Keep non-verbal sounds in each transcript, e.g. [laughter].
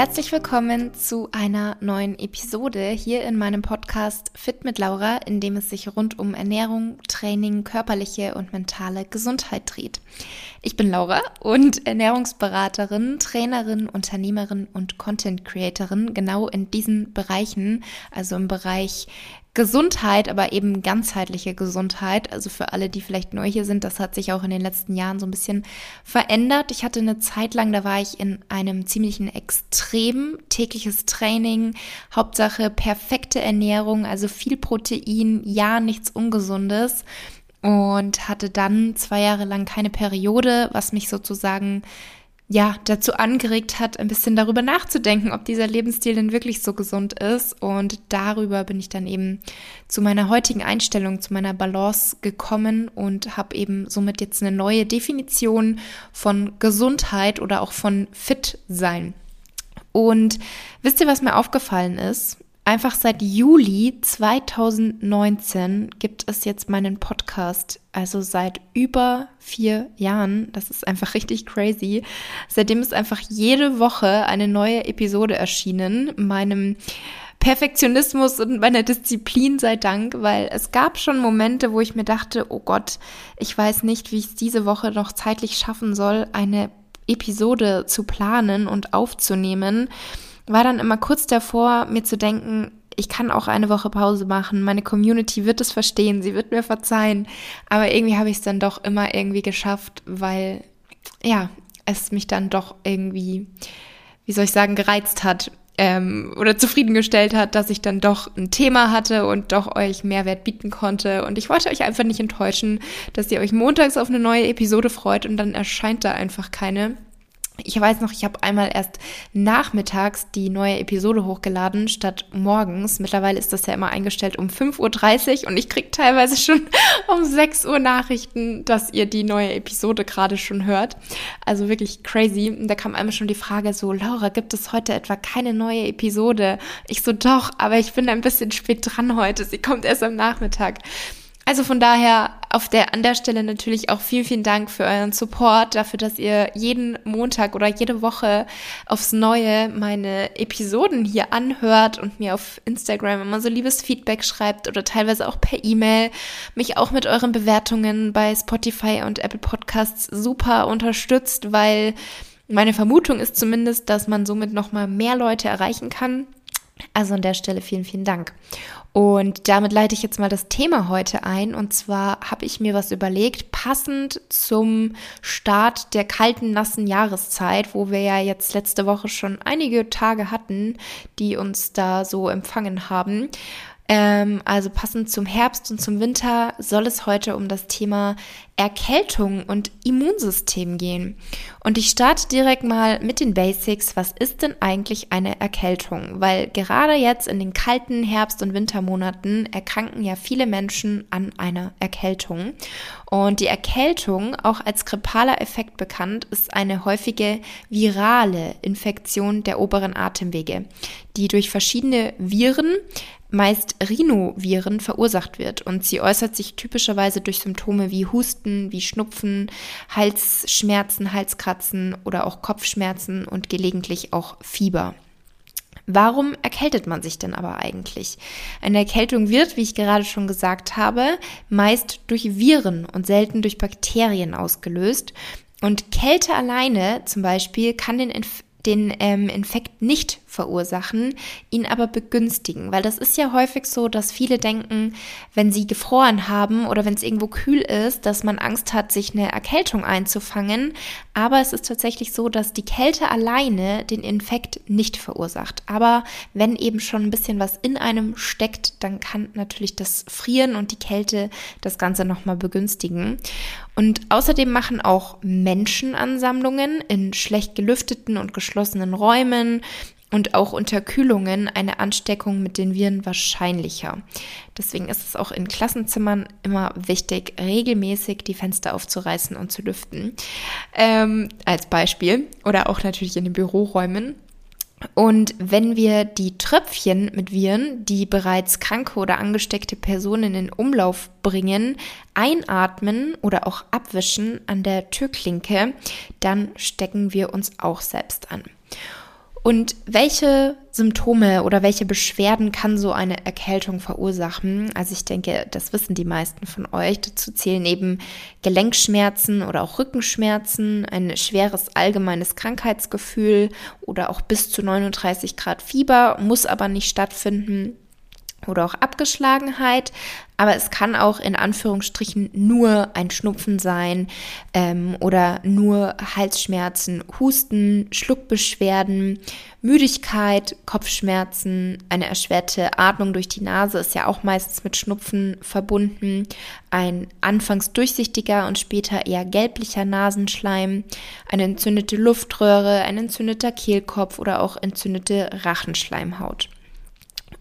Herzlich willkommen zu einer neuen Episode hier in meinem Podcast Fit mit Laura, in dem es sich rund um Ernährung, Training, körperliche und mentale Gesundheit dreht. Ich bin Laura und Ernährungsberaterin, Trainerin, Unternehmerin und Content Creatorin genau in diesen Bereichen, also im Bereich Gesundheit, aber eben ganzheitliche Gesundheit. Also für alle, die vielleicht neu hier sind, das hat sich auch in den letzten Jahren so ein bisschen verändert. Ich hatte eine Zeit lang, da war ich in einem ziemlichen Extrem tägliches Training, Hauptsache perfekte Ernährung, also viel Protein, ja, nichts Ungesundes und hatte dann zwei Jahre lang keine Periode, was mich sozusagen ja, dazu angeregt hat, ein bisschen darüber nachzudenken, ob dieser Lebensstil denn wirklich so gesund ist. Und darüber bin ich dann eben zu meiner heutigen Einstellung, zu meiner Balance gekommen und habe eben somit jetzt eine neue Definition von Gesundheit oder auch von Fit sein. Und wisst ihr, was mir aufgefallen ist? Einfach seit Juli 2019 gibt es jetzt meinen Podcast. Also seit über vier Jahren. Das ist einfach [laughs] richtig crazy. Seitdem ist einfach jede Woche eine neue Episode erschienen. Meinem Perfektionismus und meiner Disziplin sei Dank, weil es gab schon Momente, wo ich mir dachte, oh Gott, ich weiß nicht, wie ich es diese Woche noch zeitlich schaffen soll, eine Episode zu planen und aufzunehmen war dann immer kurz davor, mir zu denken, ich kann auch eine Woche Pause machen. Meine Community wird es verstehen, sie wird mir verzeihen. Aber irgendwie habe ich es dann doch immer irgendwie geschafft, weil ja, es mich dann doch irgendwie, wie soll ich sagen, gereizt hat ähm, oder zufriedengestellt hat, dass ich dann doch ein Thema hatte und doch euch Mehrwert bieten konnte. Und ich wollte euch einfach nicht enttäuschen, dass ihr euch montags auf eine neue Episode freut und dann erscheint da einfach keine. Ich weiß noch, ich habe einmal erst nachmittags die neue Episode hochgeladen, statt morgens. Mittlerweile ist das ja immer eingestellt um 5.30 Uhr und ich kriege teilweise schon [laughs] um 6 Uhr Nachrichten, dass ihr die neue Episode gerade schon hört. Also wirklich crazy. Und da kam einmal schon die Frage so, Laura, gibt es heute etwa keine neue Episode? Ich so, doch, aber ich bin ein bisschen spät dran heute. Sie kommt erst am Nachmittag. Also von daher auf der, an der Stelle natürlich auch vielen, vielen Dank für euren Support, dafür, dass ihr jeden Montag oder jede Woche aufs Neue meine Episoden hier anhört und mir auf Instagram immer so liebes Feedback schreibt oder teilweise auch per E-Mail, mich auch mit euren Bewertungen bei Spotify und Apple Podcasts super unterstützt, weil meine Vermutung ist zumindest, dass man somit nochmal mehr Leute erreichen kann. Also an der Stelle vielen, vielen Dank. Und damit leite ich jetzt mal das Thema heute ein. Und zwar habe ich mir was überlegt, passend zum Start der kalten, nassen Jahreszeit, wo wir ja jetzt letzte Woche schon einige Tage hatten, die uns da so empfangen haben. Ähm, also passend zum Herbst und zum Winter soll es heute um das Thema Erkältung und Immunsystem gehen. Und ich starte direkt mal mit den Basics. Was ist denn eigentlich eine Erkältung? Weil gerade jetzt in den kalten Herbst- und Wintermonaten erkranken ja viele Menschen an einer Erkältung. Und die Erkältung, auch als grippaler Effekt bekannt, ist eine häufige virale Infektion der oberen Atemwege, die durch verschiedene Viren meist Rhinoviren verursacht wird und sie äußert sich typischerweise durch Symptome wie Husten, wie Schnupfen, Halsschmerzen, Halskratzen oder auch Kopfschmerzen und gelegentlich auch Fieber. Warum erkältet man sich denn aber eigentlich? Eine Erkältung wird, wie ich gerade schon gesagt habe, meist durch Viren und selten durch Bakterien ausgelöst. Und Kälte alleine zum Beispiel kann den Inf den ähm, Infekt nicht verursachen, ihn aber begünstigen. Weil das ist ja häufig so, dass viele denken, wenn sie gefroren haben oder wenn es irgendwo kühl ist, dass man Angst hat, sich eine Erkältung einzufangen. Aber es ist tatsächlich so, dass die Kälte alleine den Infekt nicht verursacht. Aber wenn eben schon ein bisschen was in einem steckt, dann kann natürlich das Frieren und die Kälte das Ganze nochmal begünstigen. Und außerdem machen auch Menschenansammlungen in schlecht gelüfteten und geschlossenen Räumen und auch Unterkühlungen eine Ansteckung mit den Viren wahrscheinlicher. Deswegen ist es auch in Klassenzimmern immer wichtig, regelmäßig die Fenster aufzureißen und zu lüften. Ähm, als Beispiel. Oder auch natürlich in den Büroräumen. Und wenn wir die Tröpfchen mit Viren, die bereits kranke oder angesteckte Personen in Umlauf bringen, einatmen oder auch abwischen an der Türklinke, dann stecken wir uns auch selbst an. Und welche Symptome oder welche Beschwerden kann so eine Erkältung verursachen? Also ich denke, das wissen die meisten von euch. Dazu zählen eben Gelenkschmerzen oder auch Rückenschmerzen, ein schweres allgemeines Krankheitsgefühl oder auch bis zu 39 Grad Fieber, muss aber nicht stattfinden oder auch Abgeschlagenheit, aber es kann auch in Anführungsstrichen nur ein Schnupfen sein ähm, oder nur Halsschmerzen, Husten, Schluckbeschwerden, Müdigkeit, Kopfschmerzen, eine erschwerte Atmung durch die Nase ist ja auch meistens mit Schnupfen verbunden, ein anfangs durchsichtiger und später eher gelblicher Nasenschleim, eine entzündete Luftröhre, ein entzündeter Kehlkopf oder auch entzündete Rachenschleimhaut.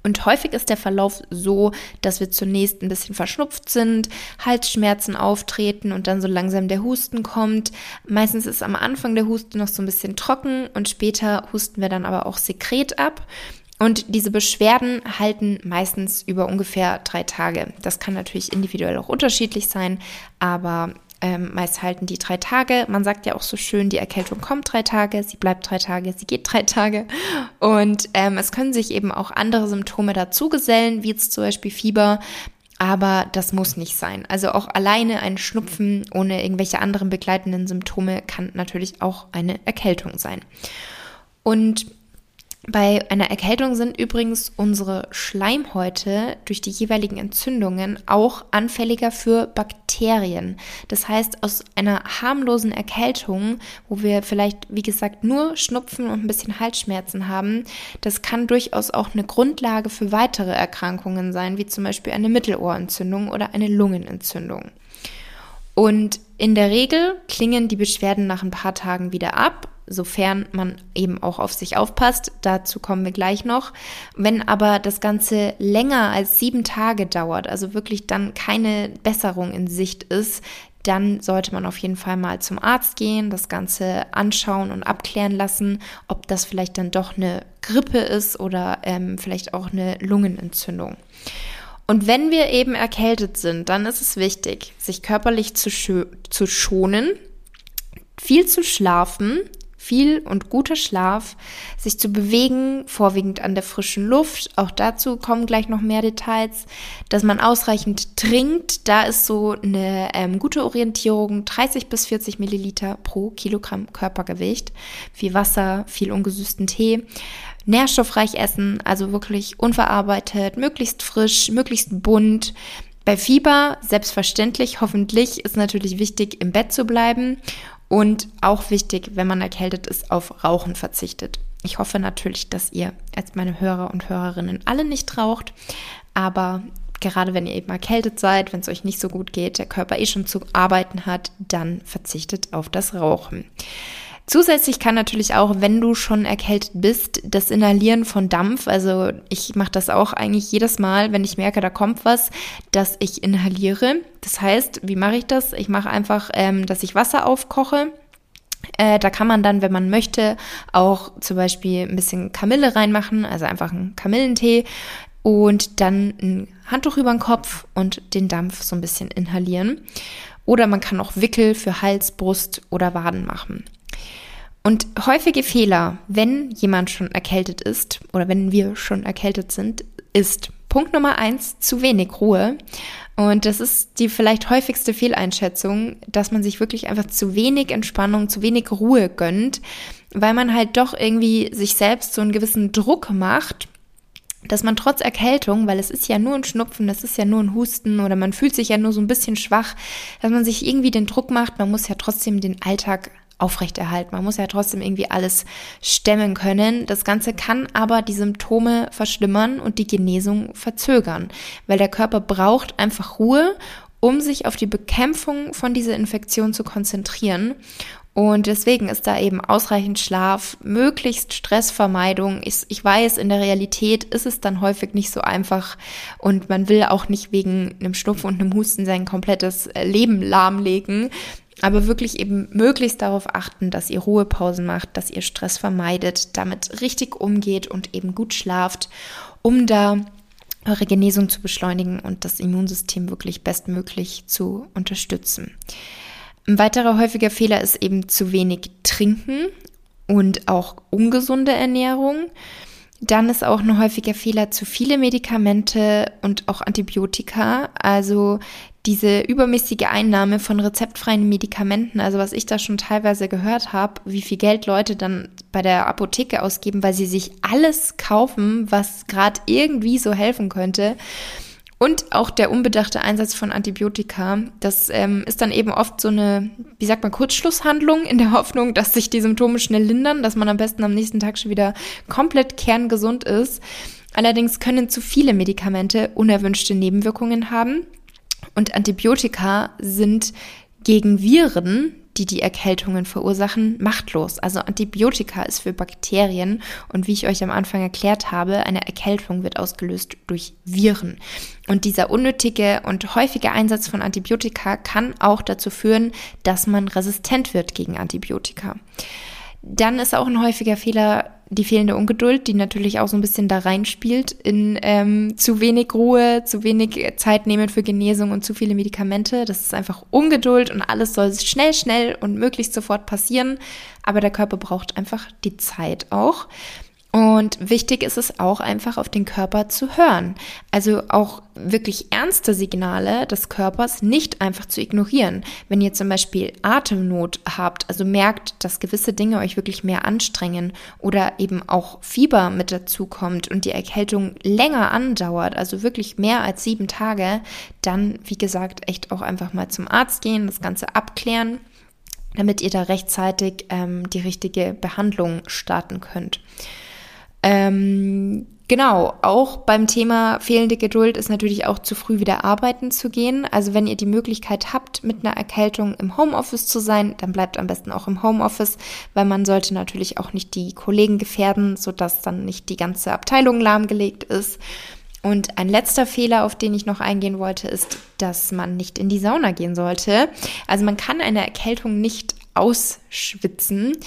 Und häufig ist der Verlauf so, dass wir zunächst ein bisschen verschnupft sind, Halsschmerzen auftreten und dann so langsam der Husten kommt. Meistens ist am Anfang der Husten noch so ein bisschen trocken und später husten wir dann aber auch Sekret ab. Und diese Beschwerden halten meistens über ungefähr drei Tage. Das kann natürlich individuell auch unterschiedlich sein, aber ähm, meist halten die drei Tage. Man sagt ja auch so schön, die Erkältung kommt drei Tage, sie bleibt drei Tage, sie geht drei Tage. Und ähm, es können sich eben auch andere Symptome dazugesellen, wie jetzt zum Beispiel Fieber. Aber das muss nicht sein. Also auch alleine ein Schnupfen ohne irgendwelche anderen begleitenden Symptome kann natürlich auch eine Erkältung sein. Und bei einer Erkältung sind übrigens unsere Schleimhäute durch die jeweiligen Entzündungen auch anfälliger für Bakterien. Das heißt, aus einer harmlosen Erkältung, wo wir vielleicht, wie gesagt, nur Schnupfen und ein bisschen Halsschmerzen haben, das kann durchaus auch eine Grundlage für weitere Erkrankungen sein, wie zum Beispiel eine Mittelohrentzündung oder eine Lungenentzündung. Und in der Regel klingen die Beschwerden nach ein paar Tagen wieder ab sofern man eben auch auf sich aufpasst. Dazu kommen wir gleich noch. Wenn aber das Ganze länger als sieben Tage dauert, also wirklich dann keine Besserung in Sicht ist, dann sollte man auf jeden Fall mal zum Arzt gehen, das Ganze anschauen und abklären lassen, ob das vielleicht dann doch eine Grippe ist oder ähm, vielleicht auch eine Lungenentzündung. Und wenn wir eben erkältet sind, dann ist es wichtig, sich körperlich zu, zu schonen, viel zu schlafen, viel und guter Schlaf, sich zu bewegen, vorwiegend an der frischen Luft. Auch dazu kommen gleich noch mehr Details, dass man ausreichend trinkt. Da ist so eine ähm, gute Orientierung 30 bis 40 Milliliter pro Kilogramm Körpergewicht. Viel Wasser, viel ungesüßten Tee. Nährstoffreich essen, also wirklich unverarbeitet, möglichst frisch, möglichst bunt. Bei Fieber, selbstverständlich, hoffentlich, ist natürlich wichtig, im Bett zu bleiben und auch wichtig, wenn man erkältet ist, auf Rauchen verzichtet. Ich hoffe natürlich, dass ihr als meine Hörer und Hörerinnen alle nicht raucht, aber gerade wenn ihr eben erkältet seid, wenn es euch nicht so gut geht, der Körper eh schon zu arbeiten hat, dann verzichtet auf das Rauchen. Zusätzlich kann natürlich auch, wenn du schon erkältet bist, das Inhalieren von Dampf, also ich mache das auch eigentlich jedes Mal, wenn ich merke, da kommt was, dass ich inhaliere. Das heißt, wie mache ich das? Ich mache einfach, ähm, dass ich Wasser aufkoche. Äh, da kann man dann, wenn man möchte, auch zum Beispiel ein bisschen Kamille reinmachen, also einfach einen Kamillentee und dann ein Handtuch über den Kopf und den Dampf so ein bisschen inhalieren. Oder man kann auch Wickel für Hals, Brust oder Waden machen. Und häufige Fehler, wenn jemand schon erkältet ist oder wenn wir schon erkältet sind, ist Punkt Nummer eins, zu wenig Ruhe. Und das ist die vielleicht häufigste Fehleinschätzung, dass man sich wirklich einfach zu wenig Entspannung, zu wenig Ruhe gönnt, weil man halt doch irgendwie sich selbst so einen gewissen Druck macht, dass man trotz Erkältung, weil es ist ja nur ein Schnupfen, das ist ja nur ein Husten oder man fühlt sich ja nur so ein bisschen schwach, dass man sich irgendwie den Druck macht, man muss ja trotzdem den Alltag aufrechterhalten. Man muss ja trotzdem irgendwie alles stemmen können. Das Ganze kann aber die Symptome verschlimmern und die Genesung verzögern, weil der Körper braucht einfach Ruhe, um sich auf die Bekämpfung von dieser Infektion zu konzentrieren. Und deswegen ist da eben ausreichend Schlaf, möglichst Stressvermeidung. Ich, ich, weiß, in der Realität ist es dann häufig nicht so einfach und man will auch nicht wegen einem Schnupfen und einem Husten sein komplettes Leben lahmlegen. Aber wirklich eben möglichst darauf achten, dass ihr Ruhepausen macht, dass ihr Stress vermeidet, damit richtig umgeht und eben gut schlaft, um da eure Genesung zu beschleunigen und das Immunsystem wirklich bestmöglich zu unterstützen. Ein weiterer häufiger Fehler ist eben zu wenig trinken und auch ungesunde Ernährung. Dann ist auch ein häufiger Fehler zu viele Medikamente und auch Antibiotika. Also diese übermäßige Einnahme von rezeptfreien Medikamenten, also was ich da schon teilweise gehört habe, wie viel Geld Leute dann bei der Apotheke ausgeben, weil sie sich alles kaufen, was gerade irgendwie so helfen könnte. Und auch der unbedachte Einsatz von Antibiotika, das ähm, ist dann eben oft so eine, wie sagt man, Kurzschlusshandlung in der Hoffnung, dass sich die Symptome schnell lindern, dass man am besten am nächsten Tag schon wieder komplett kerngesund ist. Allerdings können zu viele Medikamente unerwünschte Nebenwirkungen haben. Und Antibiotika sind gegen Viren die die Erkältungen verursachen, machtlos. Also Antibiotika ist für Bakterien und wie ich euch am Anfang erklärt habe, eine Erkältung wird ausgelöst durch Viren. Und dieser unnötige und häufige Einsatz von Antibiotika kann auch dazu führen, dass man resistent wird gegen Antibiotika. Dann ist auch ein häufiger Fehler die fehlende Ungeduld, die natürlich auch so ein bisschen da reinspielt in ähm, zu wenig Ruhe, zu wenig Zeit nehmen für Genesung und zu viele Medikamente. Das ist einfach Ungeduld und alles soll schnell, schnell und möglichst sofort passieren. Aber der Körper braucht einfach die Zeit auch. Und wichtig ist es auch einfach auf den Körper zu hören. Also auch wirklich ernste Signale des Körpers nicht einfach zu ignorieren. Wenn ihr zum Beispiel Atemnot habt, also merkt, dass gewisse Dinge euch wirklich mehr anstrengen oder eben auch Fieber mit dazu kommt und die Erkältung länger andauert, also wirklich mehr als sieben Tage, dann, wie gesagt, echt auch einfach mal zum Arzt gehen, das Ganze abklären damit ihr da rechtzeitig ähm, die richtige Behandlung starten könnt. Ähm, genau, auch beim Thema fehlende Geduld ist natürlich auch zu früh wieder arbeiten zu gehen. Also wenn ihr die Möglichkeit habt, mit einer Erkältung im Homeoffice zu sein, dann bleibt am besten auch im Homeoffice, weil man sollte natürlich auch nicht die Kollegen gefährden, sodass dann nicht die ganze Abteilung lahmgelegt ist. Und ein letzter Fehler, auf den ich noch eingehen wollte, ist, dass man nicht in die Sauna gehen sollte. Also man kann eine Erkältung nicht ausschwitzen.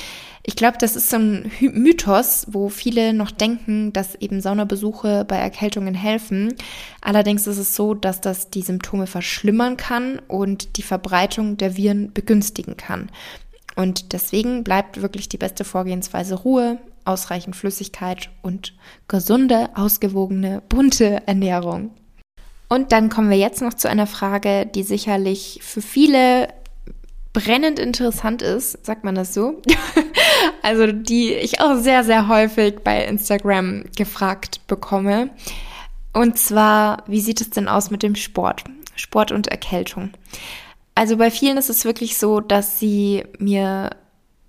Ich glaube, das ist so ein Mythos, wo viele noch denken, dass eben Saunabesuche bei Erkältungen helfen. Allerdings ist es so, dass das die Symptome verschlimmern kann und die Verbreitung der Viren begünstigen kann. Und deswegen bleibt wirklich die beste Vorgehensweise Ruhe, ausreichend Flüssigkeit und gesunde, ausgewogene, bunte Ernährung. Und dann kommen wir jetzt noch zu einer Frage, die sicherlich für viele brennend interessant ist, sagt man das so? [laughs] also die ich auch sehr, sehr häufig bei Instagram gefragt bekomme. Und zwar, wie sieht es denn aus mit dem Sport? Sport und Erkältung. Also bei vielen ist es wirklich so, dass sie mir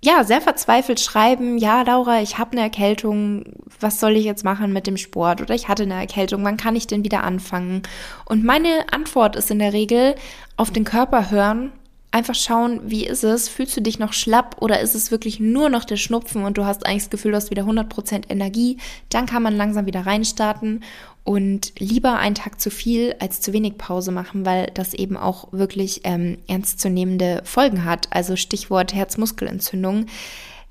ja sehr verzweifelt schreiben, ja Laura, ich habe eine Erkältung, was soll ich jetzt machen mit dem Sport? Oder ich hatte eine Erkältung, wann kann ich denn wieder anfangen? Und meine Antwort ist in der Regel auf den Körper hören einfach schauen, wie ist es? Fühlst du dich noch schlapp oder ist es wirklich nur noch der Schnupfen und du hast eigentlich das Gefühl, du hast wieder 100% Energie? Dann kann man langsam wieder reinstarten und lieber einen Tag zu viel als zu wenig Pause machen, weil das eben auch wirklich ähm, ernstzunehmende Folgen hat. Also Stichwort Herzmuskelentzündung.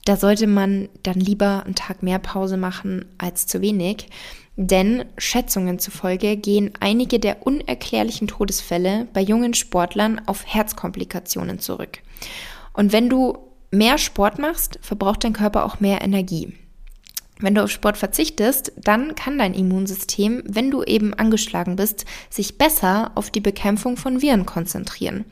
Da sollte man dann lieber einen Tag mehr Pause machen als zu wenig. Denn Schätzungen zufolge gehen einige der unerklärlichen Todesfälle bei jungen Sportlern auf Herzkomplikationen zurück. Und wenn du mehr Sport machst, verbraucht dein Körper auch mehr Energie. Wenn du auf Sport verzichtest, dann kann dein Immunsystem, wenn du eben angeschlagen bist, sich besser auf die Bekämpfung von Viren konzentrieren.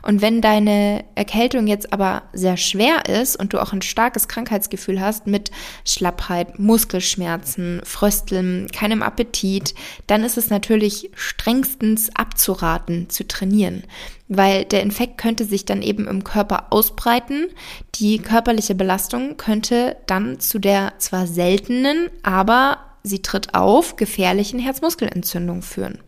Und wenn deine Erkältung jetzt aber sehr schwer ist und du auch ein starkes Krankheitsgefühl hast mit Schlappheit, Muskelschmerzen, Frösteln, keinem Appetit, dann ist es natürlich strengstens abzuraten zu trainieren weil der Infekt könnte sich dann eben im Körper ausbreiten. Die körperliche Belastung könnte dann zu der zwar seltenen, aber sie tritt auf, gefährlichen Herzmuskelentzündung führen.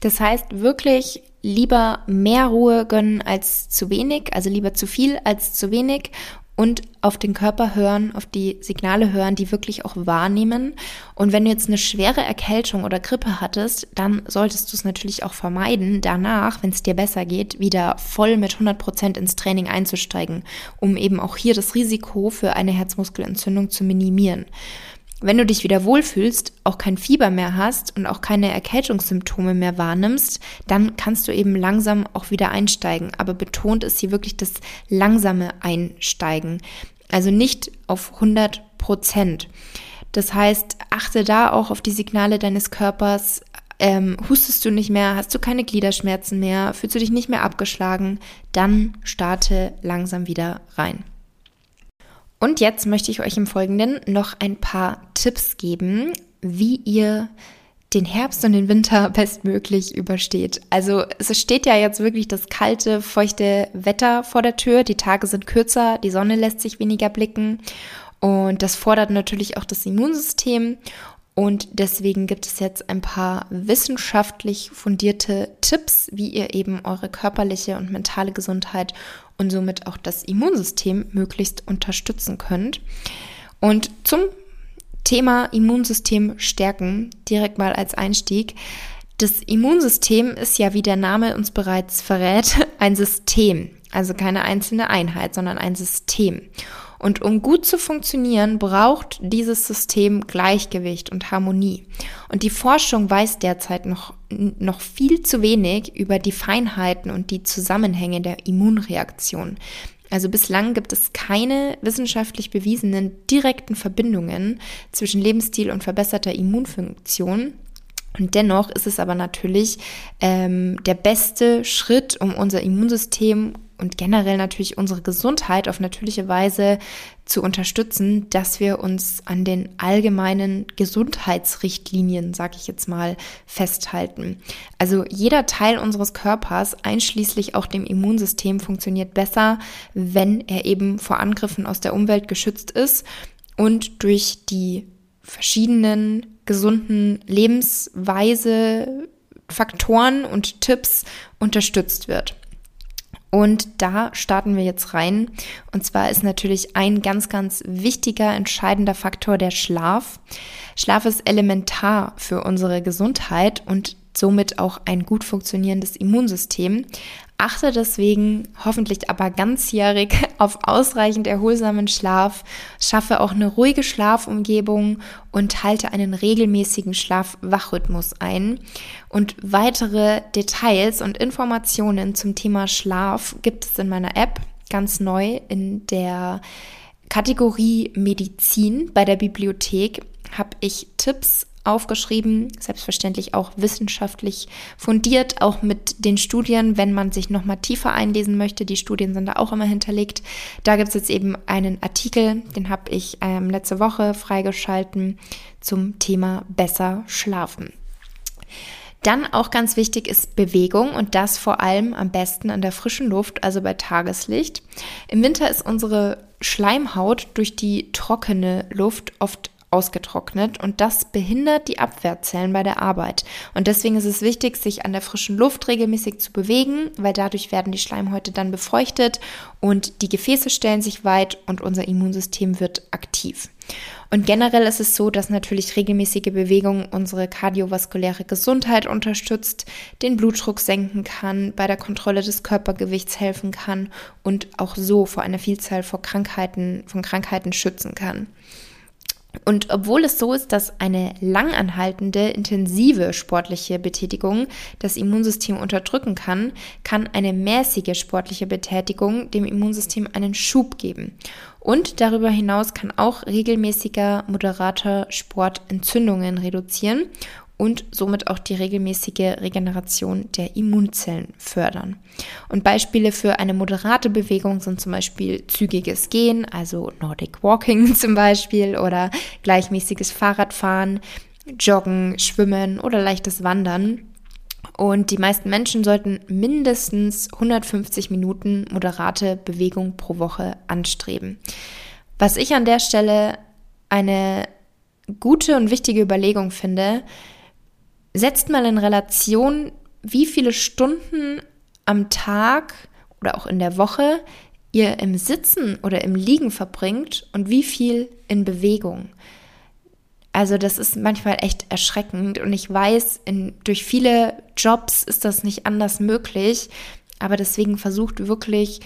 Das heißt wirklich lieber mehr Ruhe gönnen als zu wenig, also lieber zu viel als zu wenig und auf den Körper hören, auf die Signale hören, die wirklich auch wahrnehmen. Und wenn du jetzt eine schwere Erkältung oder Grippe hattest, dann solltest du es natürlich auch vermeiden, danach, wenn es dir besser geht, wieder voll mit 100 Prozent ins Training einzusteigen, um eben auch hier das Risiko für eine Herzmuskelentzündung zu minimieren. Wenn du dich wieder wohlfühlst, auch kein Fieber mehr hast und auch keine Erkältungssymptome mehr wahrnimmst, dann kannst du eben langsam auch wieder einsteigen. Aber betont ist hier wirklich das langsame Einsteigen. Also nicht auf 100 Prozent. Das heißt, achte da auch auf die Signale deines Körpers. Ähm, hustest du nicht mehr, hast du keine Gliederschmerzen mehr, fühlst du dich nicht mehr abgeschlagen, dann starte langsam wieder rein. Und jetzt möchte ich euch im Folgenden noch ein paar Tipps geben, wie ihr den Herbst und den Winter [laughs] bestmöglich übersteht. Also es steht ja jetzt wirklich das kalte, feuchte Wetter vor der Tür. Die Tage sind kürzer, die Sonne lässt sich weniger blicken und das fordert natürlich auch das Immunsystem. Und deswegen gibt es jetzt ein paar wissenschaftlich fundierte Tipps, wie ihr eben eure körperliche und mentale Gesundheit und somit auch das Immunsystem möglichst unterstützen könnt. Und zum Thema Immunsystem stärken, direkt mal als Einstieg. Das Immunsystem ist ja, wie der Name uns bereits verrät, [laughs] ein System. Also keine einzelne Einheit, sondern ein System. Und um gut zu funktionieren, braucht dieses System Gleichgewicht und Harmonie. Und die Forschung weiß derzeit noch, noch viel zu wenig über die Feinheiten und die Zusammenhänge der Immunreaktion. Also bislang gibt es keine wissenschaftlich bewiesenen direkten Verbindungen zwischen Lebensstil und verbesserter Immunfunktion. Und dennoch ist es aber natürlich ähm, der beste Schritt, um unser Immunsystem und generell natürlich unsere Gesundheit auf natürliche Weise zu unterstützen, dass wir uns an den allgemeinen Gesundheitsrichtlinien, sag ich jetzt mal, festhalten. Also jeder Teil unseres Körpers, einschließlich auch dem Immunsystem, funktioniert besser, wenn er eben vor Angriffen aus der Umwelt geschützt ist und durch die verschiedenen gesunden Lebensweise Faktoren und Tipps unterstützt wird. Und da starten wir jetzt rein. Und zwar ist natürlich ein ganz, ganz wichtiger, entscheidender Faktor der Schlaf. Schlaf ist elementar für unsere Gesundheit und somit auch ein gut funktionierendes Immunsystem. Achte deswegen hoffentlich aber ganzjährig [laughs] auf ausreichend erholsamen Schlaf, schaffe auch eine ruhige Schlafumgebung und halte einen regelmäßigen Schlaf-Wachrhythmus ein. Und weitere Details und Informationen zum Thema Schlaf gibt es in meiner App ganz neu in der Kategorie Medizin bei der Bibliothek habe ich Tipps aufgeschrieben, selbstverständlich auch wissenschaftlich fundiert, auch mit den Studien, wenn man sich nochmal tiefer einlesen möchte. Die Studien sind da auch immer hinterlegt. Da gibt es jetzt eben einen Artikel, den habe ich ähm, letzte Woche freigeschalten zum Thema besser schlafen. Dann auch ganz wichtig ist Bewegung und das vor allem am besten an der frischen Luft, also bei Tageslicht. Im Winter ist unsere Schleimhaut durch die trockene Luft oft ausgetrocknet und das behindert die Abwehrzellen bei der Arbeit. Und deswegen ist es wichtig, sich an der frischen Luft regelmäßig zu bewegen, weil dadurch werden die Schleimhäute dann befeuchtet und die Gefäße stellen sich weit und unser Immunsystem wird aktiv. Und generell ist es so, dass natürlich regelmäßige Bewegung unsere kardiovaskuläre Gesundheit unterstützt, den Blutdruck senken kann, bei der Kontrolle des Körpergewichts helfen kann und auch so vor einer Vielzahl von Krankheiten, von Krankheiten schützen kann. Und obwohl es so ist, dass eine langanhaltende, intensive sportliche Betätigung das Immunsystem unterdrücken kann, kann eine mäßige sportliche Betätigung dem Immunsystem einen Schub geben. Und darüber hinaus kann auch regelmäßiger, moderater Sport Entzündungen reduzieren und somit auch die regelmäßige Regeneration der Immunzellen fördern. Und Beispiele für eine moderate Bewegung sind zum Beispiel zügiges Gehen, also Nordic Walking [laughs] zum Beispiel, oder gleichmäßiges Fahrradfahren, Joggen, Schwimmen oder leichtes Wandern. Und die meisten Menschen sollten mindestens 150 Minuten moderate Bewegung pro Woche anstreben. Was ich an der Stelle eine gute und wichtige Überlegung finde, setzt mal in Relation, wie viele Stunden am Tag oder auch in der Woche ihr im Sitzen oder im Liegen verbringt und wie viel in Bewegung. Also das ist manchmal echt erschreckend und ich weiß, in, durch viele Jobs ist das nicht anders möglich, aber deswegen versucht wirklich,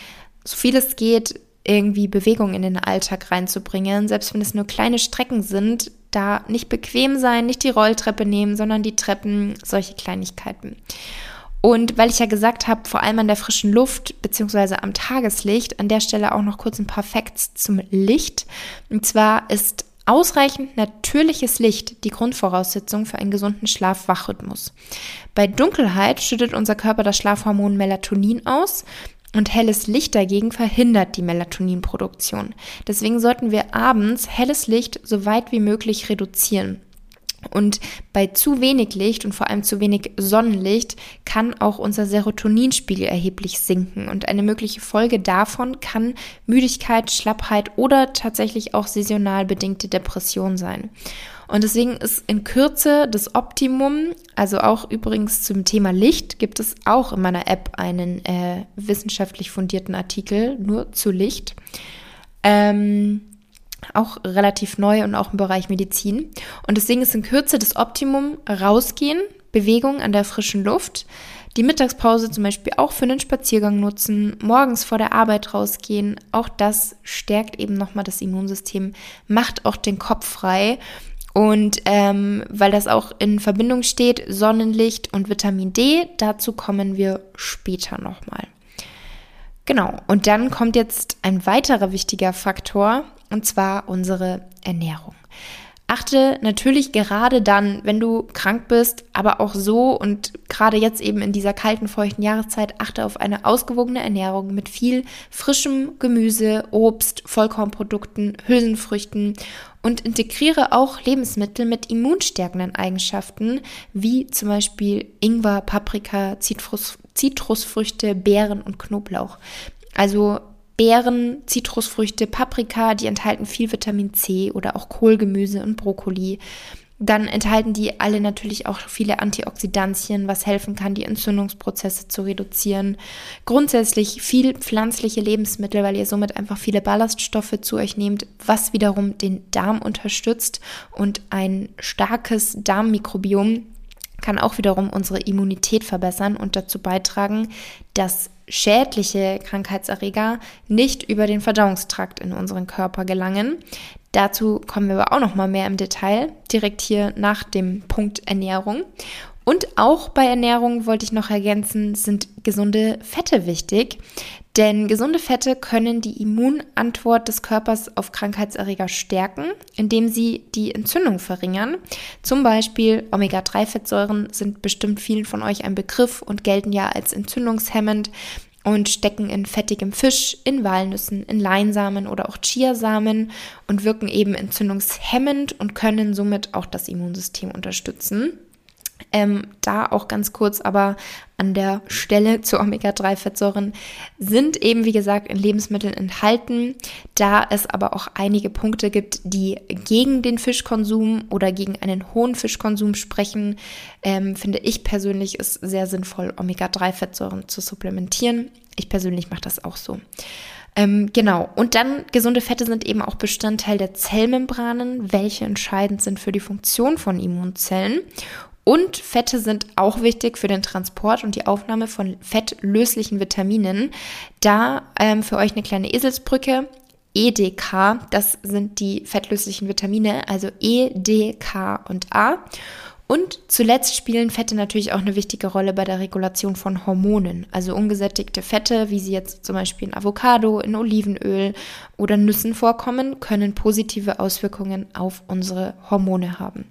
so viel es geht, irgendwie Bewegung in den Alltag reinzubringen, selbst wenn es nur kleine Strecken sind, da nicht bequem sein, nicht die Rolltreppe nehmen, sondern die Treppen, solche Kleinigkeiten. Und weil ich ja gesagt habe, vor allem an der frischen Luft beziehungsweise am Tageslicht, an der Stelle auch noch kurz ein paar Facts zum Licht. Und zwar ist ausreichend natürliches Licht die Grundvoraussetzung für einen gesunden Schlaf-Wach-Rhythmus. Bei Dunkelheit schüttet unser Körper das Schlafhormon Melatonin aus und helles Licht dagegen verhindert die Melatoninproduktion. Deswegen sollten wir abends helles Licht so weit wie möglich reduzieren. Und bei zu wenig Licht und vor allem zu wenig Sonnenlicht kann auch unser Serotoninspiegel erheblich sinken. Und eine mögliche Folge davon kann Müdigkeit, Schlappheit oder tatsächlich auch saisonal bedingte Depression sein. Und deswegen ist in Kürze das Optimum, also auch übrigens zum Thema Licht, gibt es auch in meiner App einen äh, wissenschaftlich fundierten Artikel nur zu Licht. Ähm, auch relativ neu und auch im Bereich Medizin. Und deswegen ist in Kürze das Optimum rausgehen, Bewegung an der frischen Luft, die Mittagspause zum Beispiel auch für einen Spaziergang nutzen, morgens vor der Arbeit rausgehen. Auch das stärkt eben nochmal das Immunsystem, macht auch den Kopf frei. Und ähm, weil das auch in Verbindung steht, Sonnenlicht und Vitamin D, dazu kommen wir später nochmal. Genau, und dann kommt jetzt ein weiterer wichtiger Faktor, und zwar unsere Ernährung. Achte natürlich gerade dann, wenn du krank bist, aber auch so und gerade jetzt eben in dieser kalten, feuchten Jahreszeit, achte auf eine ausgewogene Ernährung mit viel frischem Gemüse, Obst, Vollkornprodukten, Hülsenfrüchten und integriere auch Lebensmittel mit immunstärkenden Eigenschaften, wie zum Beispiel Ingwer, Paprika, Zitrus, Zitrusfrüchte, Beeren und Knoblauch. Also Beeren, Zitrusfrüchte, Paprika, die enthalten viel Vitamin C oder auch Kohlgemüse und Brokkoli. Dann enthalten die alle natürlich auch viele Antioxidantien, was helfen kann, die Entzündungsprozesse zu reduzieren. Grundsätzlich viel pflanzliche Lebensmittel, weil ihr somit einfach viele Ballaststoffe zu euch nehmt, was wiederum den Darm unterstützt und ein starkes Darmmikrobiom kann auch wiederum unsere Immunität verbessern und dazu beitragen, dass schädliche Krankheitserreger nicht über den Verdauungstrakt in unseren Körper gelangen. Dazu kommen wir aber auch noch mal mehr im Detail, direkt hier nach dem Punkt Ernährung. Und auch bei Ernährung wollte ich noch ergänzen, sind gesunde Fette wichtig. Denn gesunde Fette können die Immunantwort des Körpers auf Krankheitserreger stärken, indem sie die Entzündung verringern. Zum Beispiel Omega-3-Fettsäuren sind bestimmt vielen von euch ein Begriff und gelten ja als entzündungshemmend und stecken in fettigem Fisch, in Walnüssen, in Leinsamen oder auch Chiasamen und wirken eben entzündungshemmend und können somit auch das Immunsystem unterstützen. Ähm, da auch ganz kurz, aber an der Stelle [laughs] zu Omega-3-Fettsäuren sind eben, wie gesagt, in Lebensmitteln enthalten. Da es aber auch einige Punkte gibt, die gegen den Fischkonsum oder gegen einen hohen Fischkonsum sprechen, ähm, finde ich persönlich es sehr sinnvoll, Omega-3-Fettsäuren zu supplementieren. Ich persönlich mache das auch so. Ähm, genau. Und dann gesunde Fette sind eben auch Bestandteil der Zellmembranen, welche entscheidend sind für die Funktion von Immunzellen. Und Fette sind auch wichtig für den Transport und die Aufnahme von fettlöslichen Vitaminen. Da ähm, für euch eine kleine Eselsbrücke. EDK, das sind die fettlöslichen Vitamine, also E, D, K und A. Und zuletzt spielen Fette natürlich auch eine wichtige Rolle bei der Regulation von Hormonen. Also ungesättigte Fette, wie sie jetzt zum Beispiel in Avocado, in Olivenöl oder Nüssen vorkommen, können positive Auswirkungen auf unsere Hormone haben.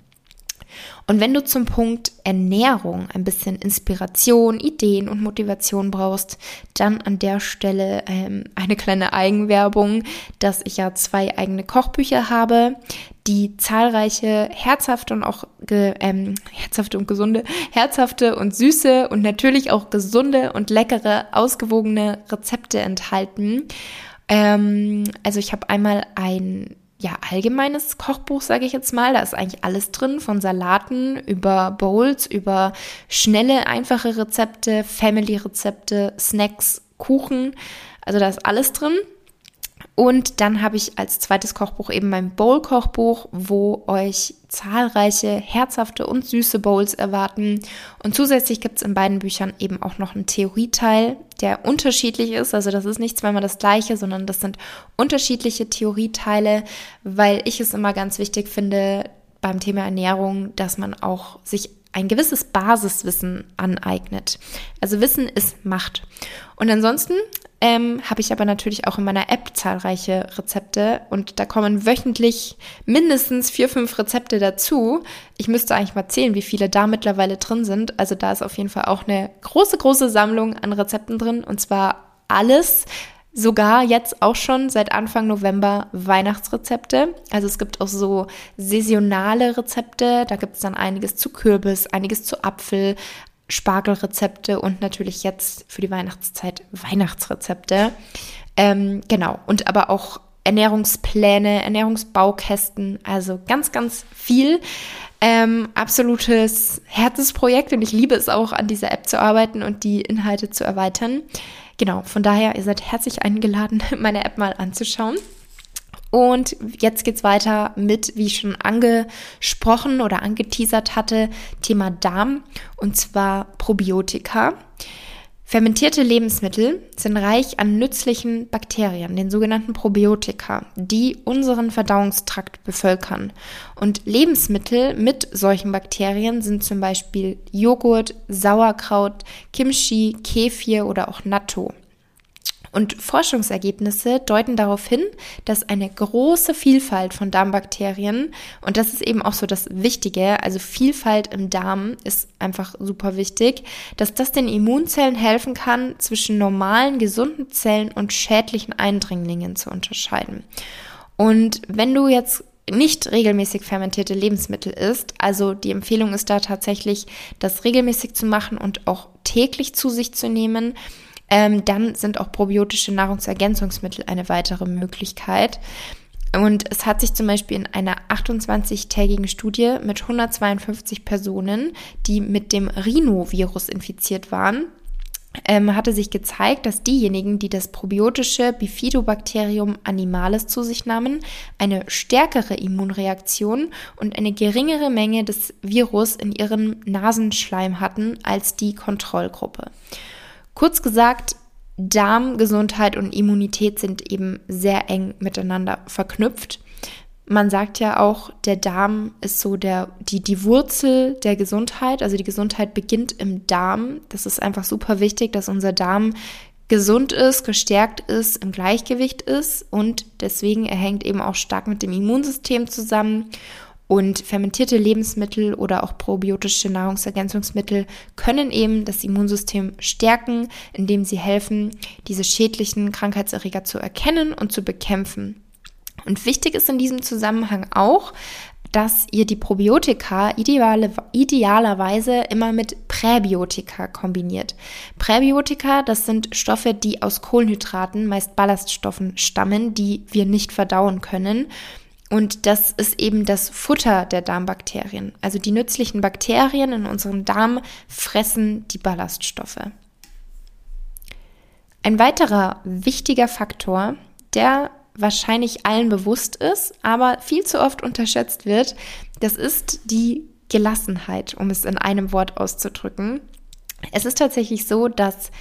Und wenn du zum Punkt Ernährung ein bisschen Inspiration, Ideen und Motivation brauchst, dann an der Stelle ähm, eine kleine Eigenwerbung, dass ich ja zwei eigene Kochbücher habe, die zahlreiche herzhafte und auch ähm, herzhafte und gesunde, herzhafte und süße und natürlich auch gesunde und leckere, ausgewogene Rezepte enthalten. Ähm, also ich habe einmal ein ja, allgemeines Kochbuch, sage ich jetzt mal. Da ist eigentlich alles drin, von Salaten über Bowls, über schnelle, einfache Rezepte, Family-Rezepte, Snacks, Kuchen. Also da ist alles drin. Und dann habe ich als zweites Kochbuch eben mein Bowl-Kochbuch, wo euch zahlreiche herzhafte und süße Bowls erwarten. Und zusätzlich gibt es in beiden Büchern eben auch noch einen Theorieteil, der unterschiedlich ist. Also das ist nicht zweimal das gleiche, sondern das sind unterschiedliche Theorieteile, weil ich es immer ganz wichtig finde beim Thema Ernährung, dass man auch sich ein gewisses Basiswissen aneignet. Also Wissen ist Macht. Und ansonsten ähm, habe ich aber natürlich auch in meiner App zahlreiche Rezepte und da kommen wöchentlich mindestens vier, fünf Rezepte dazu. Ich müsste eigentlich mal zählen, wie viele da mittlerweile drin sind. Also da ist auf jeden Fall auch eine große, große Sammlung an Rezepten drin und zwar alles. Sogar jetzt auch schon seit Anfang November Weihnachtsrezepte. Also es gibt auch so saisonale Rezepte. Da gibt es dann einiges zu Kürbis, einiges zu Apfel, Spargelrezepte und natürlich jetzt für die Weihnachtszeit Weihnachtsrezepte. Ähm, genau, und aber auch Ernährungspläne, Ernährungsbaukästen, also ganz, ganz viel. Ähm, absolutes Herzensprojekt und ich liebe es auch, an dieser App zu arbeiten und die Inhalte zu erweitern. Genau, von daher, ihr seid herzlich eingeladen, [laughs] meine App mal anzuschauen. Und jetzt geht's weiter mit, wie ich schon angesprochen oder angeteasert hatte, Thema Darm und zwar Probiotika. Fermentierte Lebensmittel sind reich an nützlichen Bakterien, den sogenannten Probiotika, die unseren Verdauungstrakt bevölkern. Und Lebensmittel mit solchen Bakterien sind zum Beispiel Joghurt, Sauerkraut, Kimchi, Kefir oder auch Natto. Und Forschungsergebnisse deuten darauf hin, dass eine große Vielfalt von Darmbakterien, und das ist eben auch so das Wichtige, also Vielfalt im Darm ist einfach super wichtig, dass das den Immunzellen helfen kann, zwischen normalen, gesunden Zellen und schädlichen Eindringlingen zu unterscheiden. Und wenn du jetzt nicht regelmäßig fermentierte Lebensmittel isst. Also die Empfehlung ist da tatsächlich, das regelmäßig zu machen und auch täglich zu sich zu nehmen ähm, dann sind auch probiotische Nahrungsergänzungsmittel eine weitere Möglichkeit. Und es hat sich zum Beispiel in einer 28-tägigen Studie mit 152 Personen, die mit dem Rhinovirus infiziert waren, ähm, hatte sich gezeigt, dass diejenigen, die das probiotische Bifidobacterium animalis zu sich nahmen, eine stärkere Immunreaktion und eine geringere Menge des Virus in ihrem Nasenschleim hatten als die Kontrollgruppe. Kurz gesagt, Darmgesundheit und Immunität sind eben sehr eng miteinander verknüpft. Man sagt ja auch, der Darm ist so der, die, die Wurzel der Gesundheit. Also die Gesundheit beginnt im Darm. Das ist einfach super wichtig, dass unser Darm gesund ist, gestärkt ist, im Gleichgewicht ist und deswegen er hängt eben auch stark mit dem Immunsystem zusammen. Und fermentierte Lebensmittel oder auch probiotische Nahrungsergänzungsmittel können eben das Immunsystem stärken, indem sie helfen, diese schädlichen Krankheitserreger zu erkennen und zu bekämpfen. Und wichtig ist in diesem Zusammenhang auch, dass ihr die Probiotika ideale, idealerweise immer mit Präbiotika kombiniert. Präbiotika, das sind Stoffe, die aus Kohlenhydraten, meist Ballaststoffen stammen, die wir nicht verdauen können. Und das ist eben das Futter der Darmbakterien. Also die nützlichen Bakterien in unserem Darm fressen die Ballaststoffe. Ein weiterer wichtiger Faktor, der wahrscheinlich allen bewusst ist, aber viel zu oft unterschätzt wird, das ist die Gelassenheit, um es in einem Wort auszudrücken. Es ist tatsächlich so, dass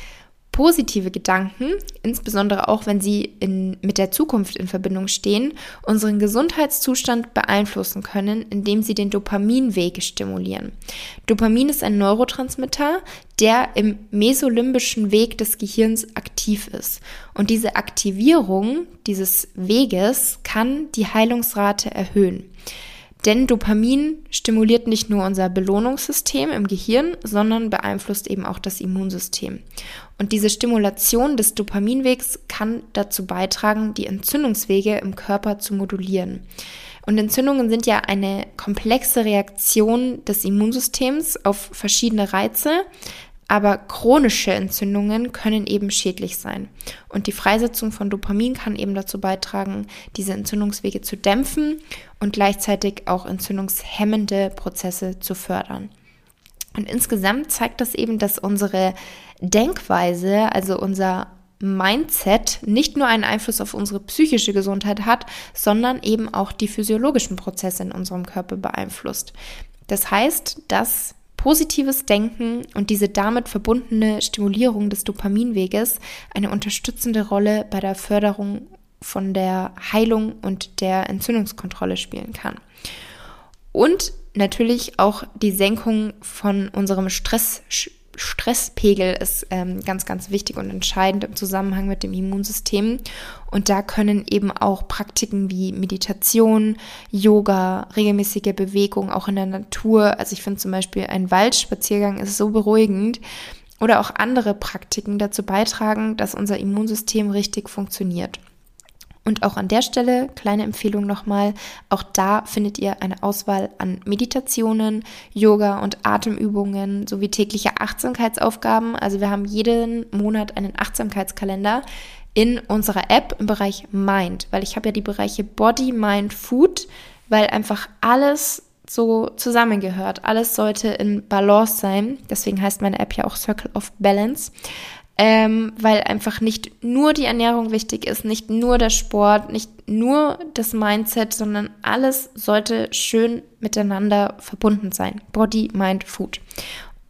Positive Gedanken, insbesondere auch wenn sie in, mit der Zukunft in Verbindung stehen, unseren Gesundheitszustand beeinflussen können, indem sie den Dopaminweg stimulieren. Dopamin ist ein Neurotransmitter, der im mesolimbischen Weg des Gehirns aktiv ist. Und diese Aktivierung dieses Weges kann die Heilungsrate erhöhen. Denn Dopamin stimuliert nicht nur unser Belohnungssystem im Gehirn, sondern beeinflusst eben auch das Immunsystem. Und diese Stimulation des Dopaminwegs kann dazu beitragen, die Entzündungswege im Körper zu modulieren. Und Entzündungen sind ja eine komplexe Reaktion des Immunsystems auf verschiedene Reize, aber chronische Entzündungen können eben schädlich sein. Und die Freisetzung von Dopamin kann eben dazu beitragen, diese Entzündungswege zu dämpfen und gleichzeitig auch entzündungshemmende Prozesse zu fördern. Und insgesamt zeigt das eben, dass unsere Denkweise, also unser Mindset nicht nur einen Einfluss auf unsere psychische Gesundheit hat, sondern eben auch die physiologischen Prozesse in unserem Körper beeinflusst. Das heißt, dass positives Denken und diese damit verbundene Stimulierung des Dopaminweges eine unterstützende Rolle bei der Förderung von der Heilung und der Entzündungskontrolle spielen kann. Und natürlich auch die Senkung von unserem Stress, Stresspegel ist ähm, ganz, ganz wichtig und entscheidend im Zusammenhang mit dem Immunsystem. Und da können eben auch Praktiken wie Meditation, Yoga, regelmäßige Bewegung auch in der Natur, also ich finde zum Beispiel ein Waldspaziergang ist so beruhigend, oder auch andere Praktiken dazu beitragen, dass unser Immunsystem richtig funktioniert. Und auch an der Stelle, kleine Empfehlung nochmal, auch da findet ihr eine Auswahl an Meditationen, Yoga und Atemübungen sowie tägliche Achtsamkeitsaufgaben. Also wir haben jeden Monat einen Achtsamkeitskalender in unserer App im Bereich Mind, weil ich habe ja die Bereiche Body, Mind, Food, weil einfach alles so zusammengehört. Alles sollte in Balance sein. Deswegen heißt meine App ja auch Circle of Balance ähm, weil einfach nicht nur die Ernährung wichtig ist, nicht nur der Sport, nicht nur das Mindset, sondern alles sollte schön miteinander verbunden sein. Body, Mind, Food.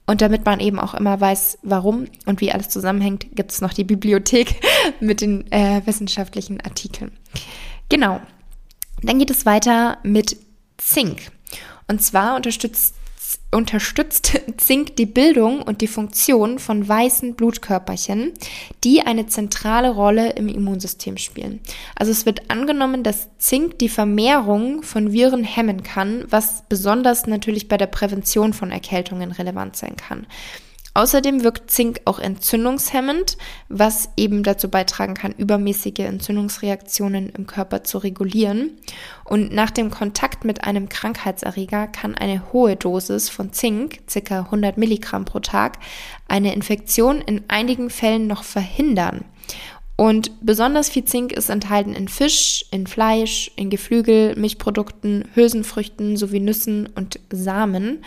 Und damit man eben auch immer weiß, warum und wie alles zusammenhängt, gibt es noch die Bibliothek [laughs] mit den äh, wissenschaftlichen Artikeln. Genau. Dann geht es weiter mit Zink. Und zwar unterstützt unterstützt Zink [laughs] die Bildung und die Funktion von weißen Blutkörperchen, die eine zentrale Rolle im Immunsystem spielen. Also es wird angenommen, dass Zink die Vermehrung von Viren hemmen kann, was besonders natürlich bei der Prävention von Erkältungen relevant sein kann. Außerdem wirkt Zink auch entzündungshemmend, was eben dazu beitragen kann, übermäßige Entzündungsreaktionen im Körper zu regulieren. Und nach dem Kontakt mit einem Krankheitserreger kann eine hohe Dosis von Zink, ca. 100 Milligramm pro Tag, eine Infektion in einigen Fällen noch verhindern. Und besonders viel Zink ist enthalten in Fisch, in Fleisch, in Geflügel, Milchprodukten, Hülsenfrüchten sowie Nüssen und Samen.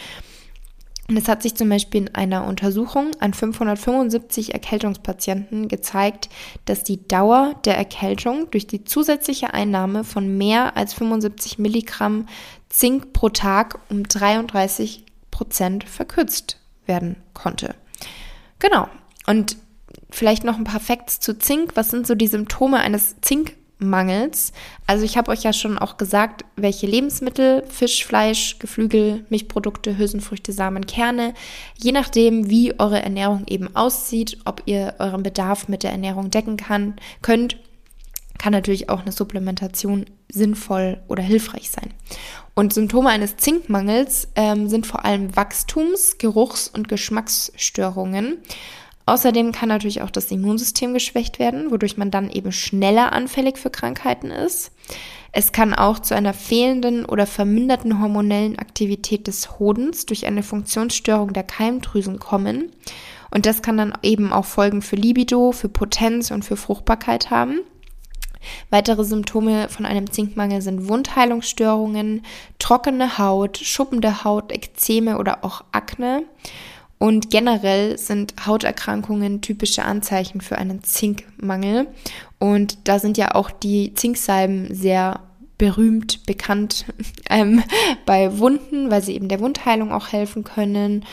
Und es hat sich zum Beispiel in einer Untersuchung an 575 Erkältungspatienten gezeigt, dass die Dauer der Erkältung durch die zusätzliche Einnahme von mehr als 75 Milligramm Zink pro Tag um 33 Prozent verkürzt werden konnte. Genau. Und vielleicht noch ein paar Facts zu Zink. Was sind so die Symptome eines Zink Mangels. Also ich habe euch ja schon auch gesagt, welche Lebensmittel, Fisch, Fleisch, Geflügel, Milchprodukte, Hülsenfrüchte, Samen, Kerne, je nachdem, wie eure Ernährung eben aussieht, ob ihr euren Bedarf mit der Ernährung decken kann, könnt, kann natürlich auch eine Supplementation sinnvoll oder hilfreich sein. Und Symptome eines Zinkmangels ähm, sind vor allem Wachstums-, Geruchs- und Geschmacksstörungen. Außerdem kann natürlich auch das Immunsystem geschwächt werden, wodurch man dann eben schneller anfällig für Krankheiten ist. Es kann auch zu einer fehlenden oder verminderten hormonellen Aktivität des Hodens durch eine Funktionsstörung der Keimdrüsen kommen. Und das kann dann eben auch Folgen für Libido, für Potenz und für Fruchtbarkeit haben. Weitere Symptome von einem Zinkmangel sind Wundheilungsstörungen, trockene Haut, schuppende Haut, Ekzeme oder auch Akne. Und generell sind Hauterkrankungen typische Anzeichen für einen Zinkmangel. Und da sind ja auch die Zinksalben sehr berühmt bekannt [laughs] ähm, bei Wunden, weil sie eben der Wundheilung auch helfen können.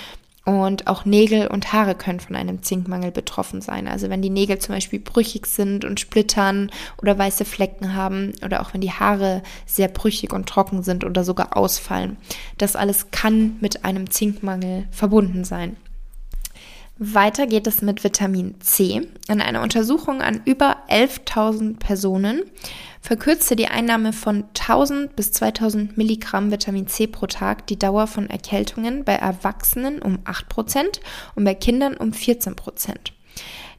Und auch Nägel und Haare können von einem Zinkmangel betroffen sein. Also wenn die Nägel zum Beispiel brüchig sind und splittern oder weiße Flecken haben oder auch wenn die Haare sehr brüchig und trocken sind oder sogar ausfallen. Das alles kann mit einem Zinkmangel verbunden sein. Weiter geht es mit Vitamin C. In einer Untersuchung an über 11.000 Personen verkürzte die Einnahme von 1000 bis 2000 Milligramm Vitamin C pro Tag die Dauer von Erkältungen bei Erwachsenen um 8% und bei Kindern um 14%.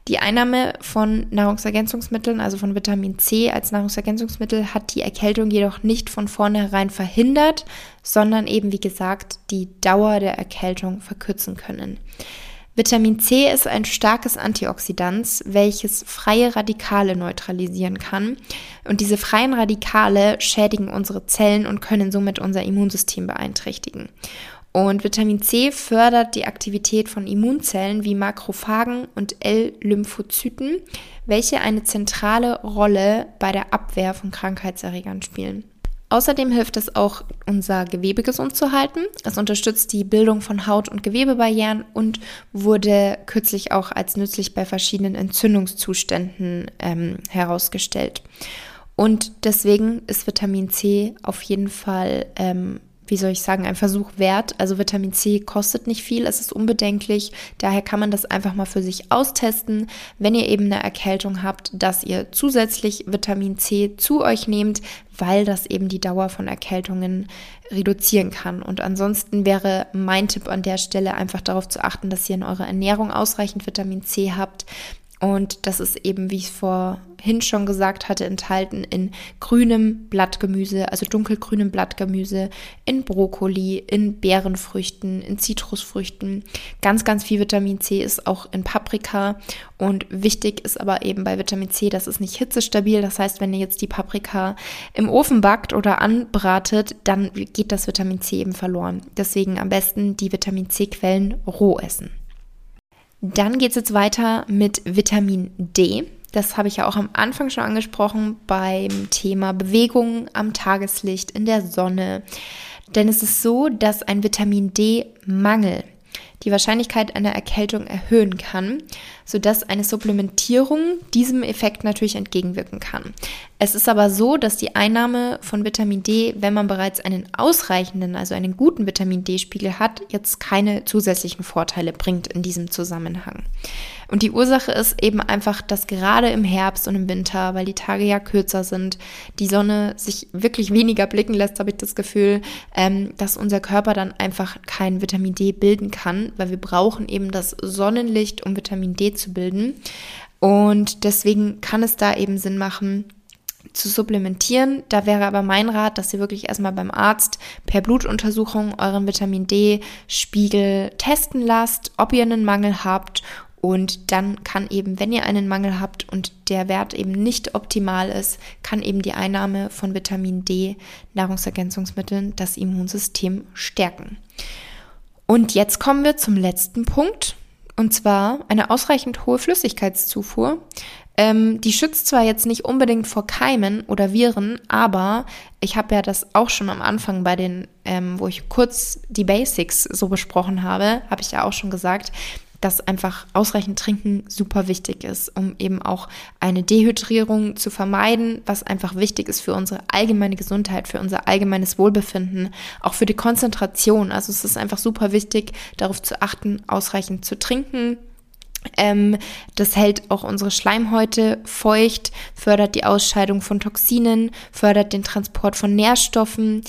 Die Einnahme von Nahrungsergänzungsmitteln, also von Vitamin C als Nahrungsergänzungsmittel, hat die Erkältung jedoch nicht von vornherein verhindert, sondern eben, wie gesagt, die Dauer der Erkältung verkürzen können. Vitamin C ist ein starkes Antioxidant, welches freie Radikale neutralisieren kann. Und diese freien Radikale schädigen unsere Zellen und können somit unser Immunsystem beeinträchtigen. Und Vitamin C fördert die Aktivität von Immunzellen wie Makrophagen und L-Lymphozyten, welche eine zentrale Rolle bei der Abwehr von Krankheitserregern spielen. Außerdem hilft es auch, unser Gewebe gesund zu halten. Es unterstützt die Bildung von Haut- und Gewebebarrieren und wurde kürzlich auch als nützlich bei verschiedenen Entzündungszuständen ähm, herausgestellt. Und deswegen ist Vitamin C auf jeden Fall ähm, wie soll ich sagen, ein Versuch wert. Also Vitamin C kostet nicht viel, es ist unbedenklich. Daher kann man das einfach mal für sich austesten, wenn ihr eben eine Erkältung habt, dass ihr zusätzlich Vitamin C zu euch nehmt, weil das eben die Dauer von Erkältungen reduzieren kann. Und ansonsten wäre mein Tipp an der Stelle einfach darauf zu achten, dass ihr in eurer Ernährung ausreichend Vitamin C habt, und das ist eben, wie ich es vorhin schon gesagt hatte, enthalten in grünem Blattgemüse, also dunkelgrünem Blattgemüse, in Brokkoli, in Beerenfrüchten, in Zitrusfrüchten. Ganz, ganz viel Vitamin C ist auch in Paprika. Und wichtig ist aber eben bei Vitamin C, dass es nicht hitzestabil. Das heißt, wenn ihr jetzt die Paprika im Ofen backt oder anbratet, dann geht das Vitamin C eben verloren. Deswegen am besten die Vitamin C-Quellen roh essen. Dann geht es jetzt weiter mit Vitamin D. Das habe ich ja auch am Anfang schon angesprochen beim Thema Bewegung am Tageslicht, in der Sonne. Denn es ist so, dass ein Vitamin D-Mangel die Wahrscheinlichkeit einer Erkältung erhöhen kann, sodass eine Supplementierung diesem Effekt natürlich entgegenwirken kann. Es ist aber so, dass die Einnahme von Vitamin D, wenn man bereits einen ausreichenden, also einen guten Vitamin D-Spiegel hat, jetzt keine zusätzlichen Vorteile bringt in diesem Zusammenhang. Und die Ursache ist eben einfach, dass gerade im Herbst und im Winter, weil die Tage ja kürzer sind, die Sonne sich wirklich weniger blicken lässt, habe ich das Gefühl, ähm, dass unser Körper dann einfach kein Vitamin D bilden kann, weil wir brauchen eben das Sonnenlicht, um Vitamin D zu bilden. Und deswegen kann es da eben Sinn machen, zu supplementieren. Da wäre aber mein Rat, dass ihr wirklich erstmal beim Arzt per Blutuntersuchung euren Vitamin D-Spiegel testen lasst, ob ihr einen Mangel habt und dann kann eben, wenn ihr einen Mangel habt und der Wert eben nicht optimal ist, kann eben die Einnahme von Vitamin D, Nahrungsergänzungsmitteln, das Immunsystem stärken. Und jetzt kommen wir zum letzten Punkt, und zwar eine ausreichend hohe Flüssigkeitszufuhr. Ähm, die schützt zwar jetzt nicht unbedingt vor Keimen oder Viren, aber ich habe ja das auch schon am Anfang bei den, ähm, wo ich kurz die Basics so besprochen habe, habe ich ja auch schon gesagt, dass einfach ausreichend Trinken super wichtig ist, um eben auch eine Dehydrierung zu vermeiden, was einfach wichtig ist für unsere allgemeine Gesundheit, für unser allgemeines Wohlbefinden, auch für die Konzentration. Also es ist einfach super wichtig, darauf zu achten, ausreichend zu trinken. Ähm, das hält auch unsere Schleimhäute feucht, fördert die Ausscheidung von Toxinen, fördert den Transport von Nährstoffen,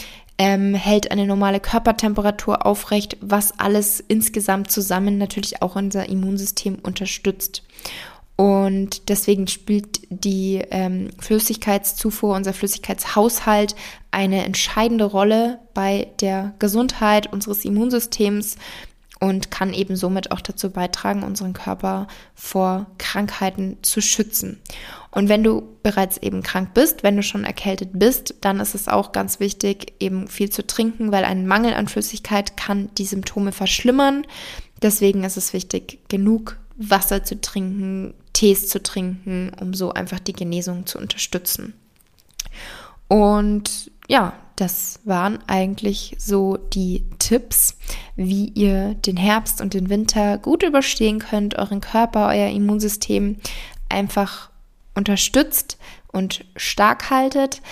ähm, hält eine normale Körpertemperatur aufrecht, was alles insgesamt zusammen natürlich auch unser Immunsystem unterstützt. Und deswegen spielt die ähm, Flüssigkeitszufuhr, unser Flüssigkeitshaushalt eine entscheidende Rolle bei der Gesundheit unseres Immunsystems und kann eben somit auch dazu beitragen, unseren Körper vor Krankheiten zu schützen. Und wenn du bereits eben krank bist, wenn du schon erkältet bist, dann ist es auch ganz wichtig, eben viel zu trinken, weil ein Mangel an Flüssigkeit kann die Symptome verschlimmern. Deswegen ist es wichtig, genug Wasser zu trinken, Tees zu trinken, um so einfach die Genesung zu unterstützen. Und ja, das waren eigentlich so die Tipps, wie ihr den Herbst und den Winter gut überstehen könnt, euren Körper, euer Immunsystem einfach unterstützt und stark haltet.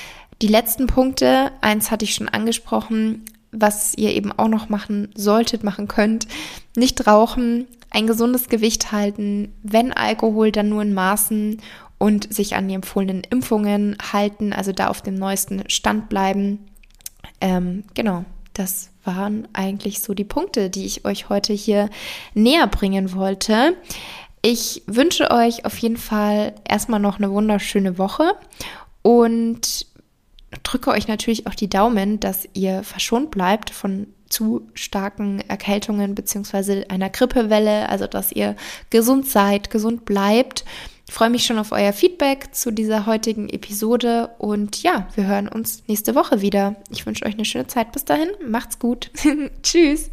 Die letzten Punkte, eins hatte ich schon angesprochen, was ihr eben auch noch machen solltet, machen könnt. Nicht rauchen, ein gesundes Gewicht halten, wenn Alkohol, dann nur in Maßen und sich an die empfohlenen Impfungen halten, also da auf dem neuesten Stand bleiben. Ähm, genau, das waren eigentlich so die Punkte, die ich euch heute hier näher bringen wollte. Ich wünsche euch auf jeden Fall erstmal noch eine wunderschöne Woche und drücke euch natürlich auch die Daumen, dass ihr verschont bleibt von zu starken Erkältungen beziehungsweise einer Grippewelle, also dass ihr gesund seid, gesund bleibt. Ich freue mich schon auf euer Feedback zu dieser heutigen Episode und ja, wir hören uns nächste Woche wieder. Ich wünsche euch eine schöne Zeit bis dahin. Macht's gut. [laughs] Tschüss.